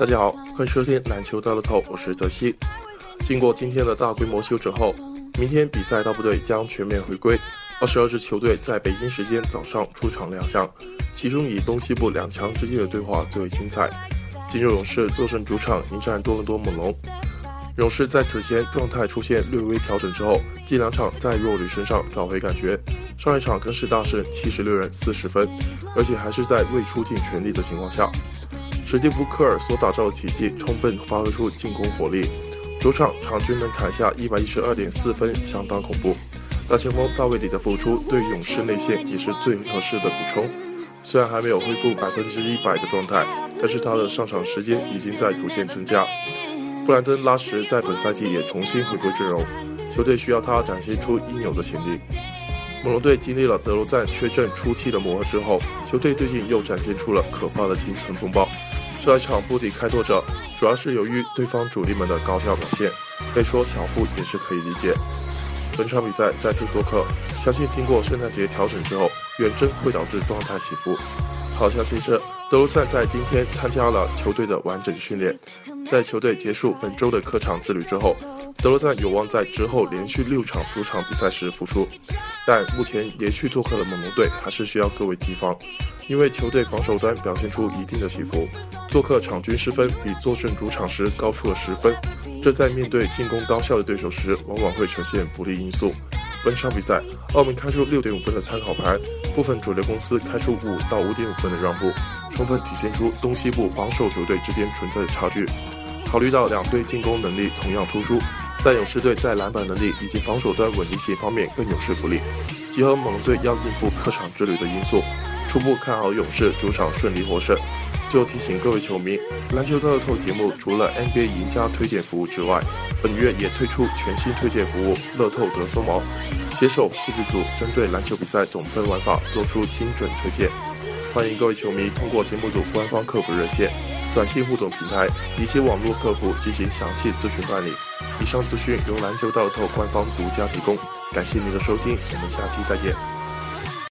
大家好，欢迎收听篮球大乐透，我是泽西。经过今天的大规模休整后，明天比赛大部队将全面回归。二十二支球队在北京时间早上出场亮相，其中以东西部两强之间的对话最为精彩。金州勇士坐镇主场迎战多伦多猛龙。勇士在此前状态出现略微调整之后，近两场在弱旅身上找回感觉。上一场更是大胜七十六人四十分，而且还是在未出尽全力的情况下。史蒂夫·科尔所打造的体系充分发挥出进攻火力，主场场均能砍下一百一十二点四分，相当恐怖。大前锋大卫里的复出对勇士内线也是最合适的补充。虽然还没有恢复百分之一百的状态，但是他的上场时间已经在逐渐增加。布兰登·拉什在本赛季也重新回归阵容，球队需要他展现出应有的潜力。猛龙队经历了德罗赞缺阵初期的磨合之后，球队最近又展现出了可怕的青春风暴。这一场不敌开拓者，主要是由于对方主力们的高效表现，可以说小负也是可以理解。本场比赛再次做客，相信经过圣诞节调整之后，远征会导致状态起伏。好消息是，德罗赞在今天参加了球队的完整训练。在球队结束本周的客场之旅之后，德罗赞有望在之后连续六场主场比赛时复出。但目前连续做客的猛龙队还是需要各位提防，因为球队防守端表现出一定的起伏，做客场均失分比坐镇主场时高出了十分。这在面对进攻高效的对手时，往往会呈现不利因素。本场比赛，澳门开出六点五分的参考盘，部分主流公司开出五到五点五分的让步，充分体现出东西部防守球队之间存在的差距。考虑到两队进攻能力同样突出，但勇士队在篮板能力以及防守端稳定性方面更有说服力。结合猛龙队要应付客场之旅的因素，初步看好勇士主场顺利获胜。最后提醒各位球迷，篮球乐透节目除了 NBA 赢家推荐服务之外，本月也推出全新推荐服务“乐透得分王”，携手数据组针对篮球比赛总分玩法做出精准推荐。欢迎各位球迷通过节目组官方客服热线、短信互动平台以及网络客服进行详细咨询办理。以上资讯由篮球道透官方独家提供，感谢您的收听，我们下期再见。